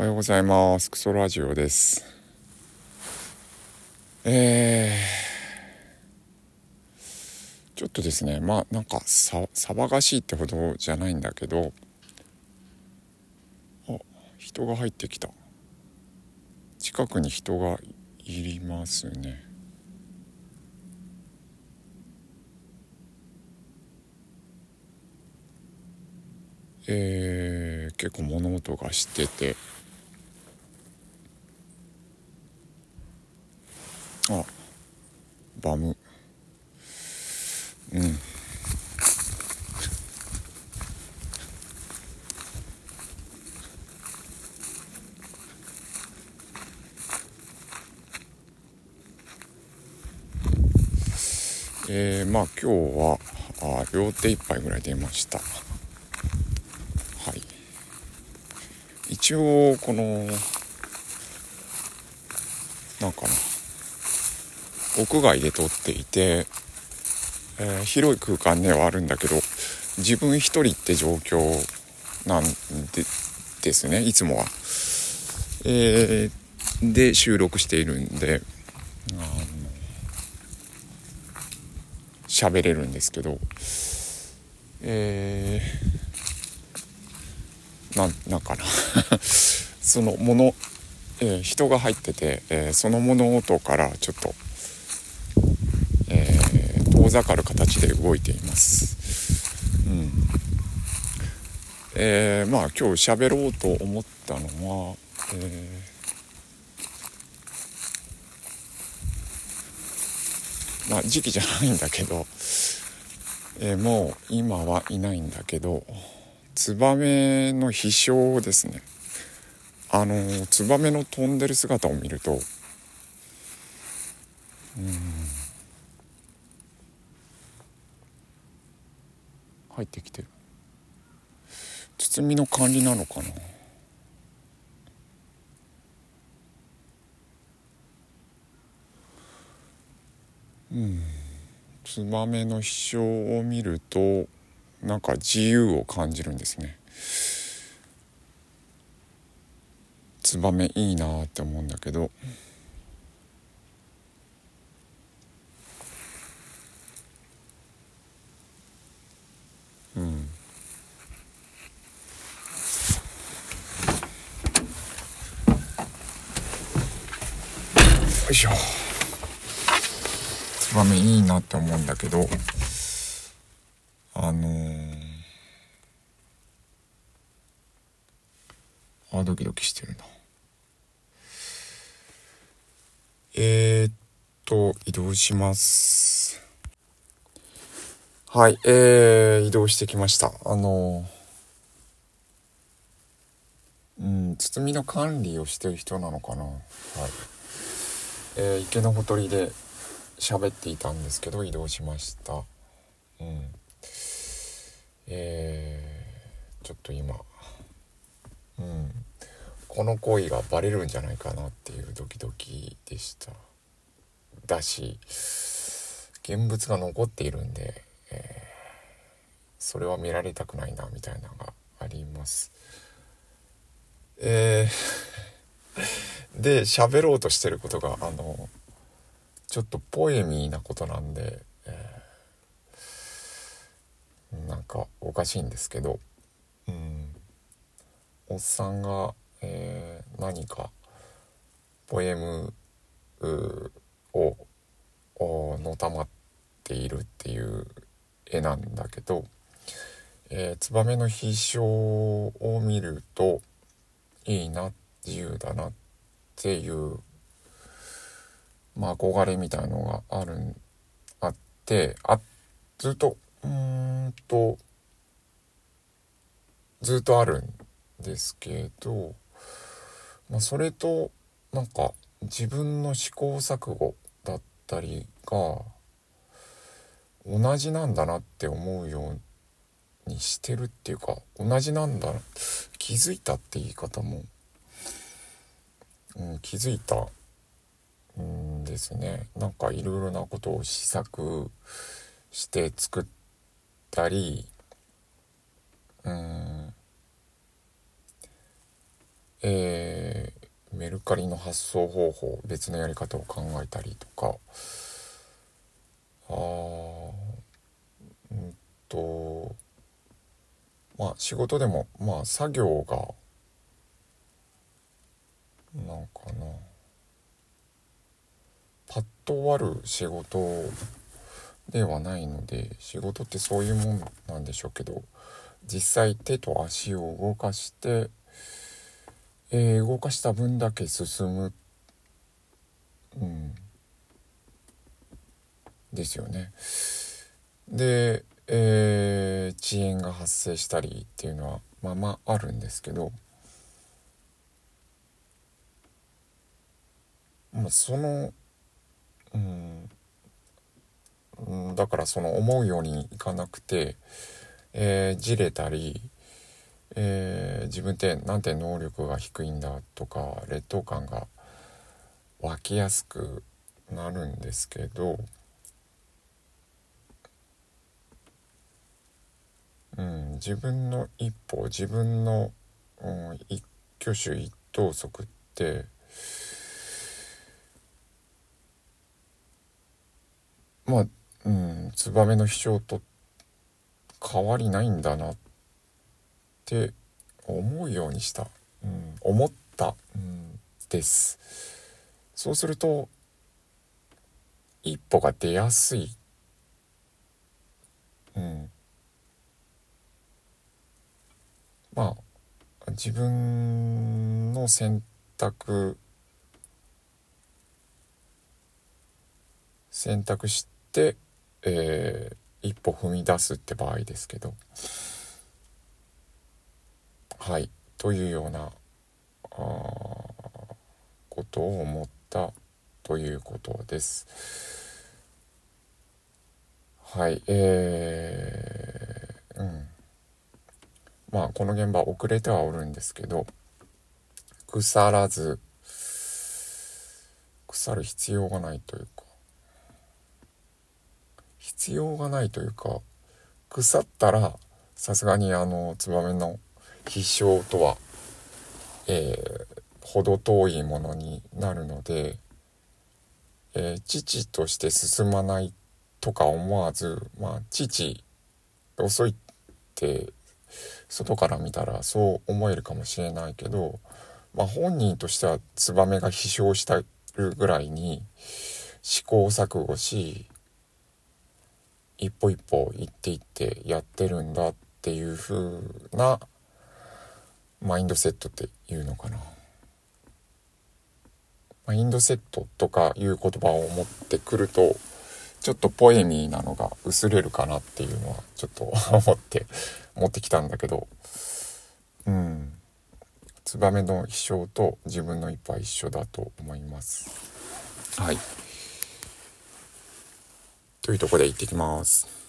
おはようございます。クソラジオです。えー、ちょっとですね。まあなんかさ騒がしいってほどじゃないんだけど。あ人が入ってきた。近くに人がいりますね。えー、結構物音がしてて。あバム。うん。えー、まあ今日はあ両手一杯ぐらい出ました。はい。一応このなんかな。屋外で撮っていて、えー、広い空間ではあるんだけど自分一人って状況なんでですねいつもは。えー、で収録しているんで喋れるんですけどえー、なんかな そのもの、えー、人が入ってて、えー、その物音からちょっとざかる形で動いています。うん。えー、まあ今日喋ろうと思ったのは、えー、まあ時期じゃないんだけど、えー、もう今はいないんだけどツバメの飛翔ですね。あのツバメの飛んでる姿を見るとうん。入ってきてる。包みの管理なのかな？うん。ツバメの飛翔を見るとなんか自由を感じるんですね。ツバメいいなって思うんだけどうんよいしょツバメいいなって思うんだけどあのー、あドキドキしてるなえー、っと移動しますはい、えー、移動してきました。あのうん、包みの管理をしてる人なのかな。はい。えー、池のほとりで喋っていたんですけど、移動しました。うん。えー、ちょっと今、うん、この行為がバレるんじゃないかなっていうドキドキでした。だし、現物が残っているんで、えー、それは見られたくないなみたいなのがあります。えーで喋ろうとしてることがあのちょっとポエミーなことなんで、えー、なんかおかしいんですけど、うん、おっさんが、えー、何かポエムをのたまっているっていう絵なんだけど、えー、ツバメの飛翔を見るといいな自由だなってていうまあ憧れみたいのがあるあってあずっとうんとずっとあるんですけど、まあ、それとなんか自分の試行錯誤だったりが同じなんだなって思うようにしてるっていうか同じなんだ気づいたって言い方も、うん、気づいたんですね。なんかいろいろなことを試作して作ったりうんえメルカリの発送方法別のやり方を考えたりとかあうんとまあ仕事でもまあ作業がなんかなパッと終わる仕事ではないので仕事ってそういうもんなんでしょうけど実際手と足を動かして、えー、動かした分だけ進む、うん、ですよね。で、えー、遅延が発生したりっていうのはまあまああるんですけど、その、うん、だからその思うようにいかなくて、えー、じれたり、えー、自分ってなんて能力が低いんだとか劣等感が湧きやすくなるんですけど、うん、自分の一歩自分の、うん、一挙手一投足ってまあうん、ツバメの飛翔と変わりないんだなって思うようにした、うん、思った、うん、です。そうすると一歩が出やすい、うん、まあ自分の選択選択してえー、一歩踏み出すって場合ですけど。はい。というようなことを思ったということです。はい。えー、うん。まあこの現場遅れてはおるんですけど腐らず腐る必要がないというか必要がないというか腐ったらさすがにあのツバメの必勝とは、えー、程遠いものになるので、えー、父として進まないとか思わずまあ父遅いって外から見たらそう思えるかもしれないけど、まあ、本人としてはツバメが飛翔したるぐらいに試行錯誤し一歩一歩行っていってやってるんだっていう風なマインドセットっていうのかな。マインドセットとかいう言葉を持ってくるとちょっとポエミーなのが薄れるかなっていうのはちょっと思って持ってきたんだけどうん。ツバメの飛翔と自分の一歩は一緒だと思います。はい。というとこで行ってきます。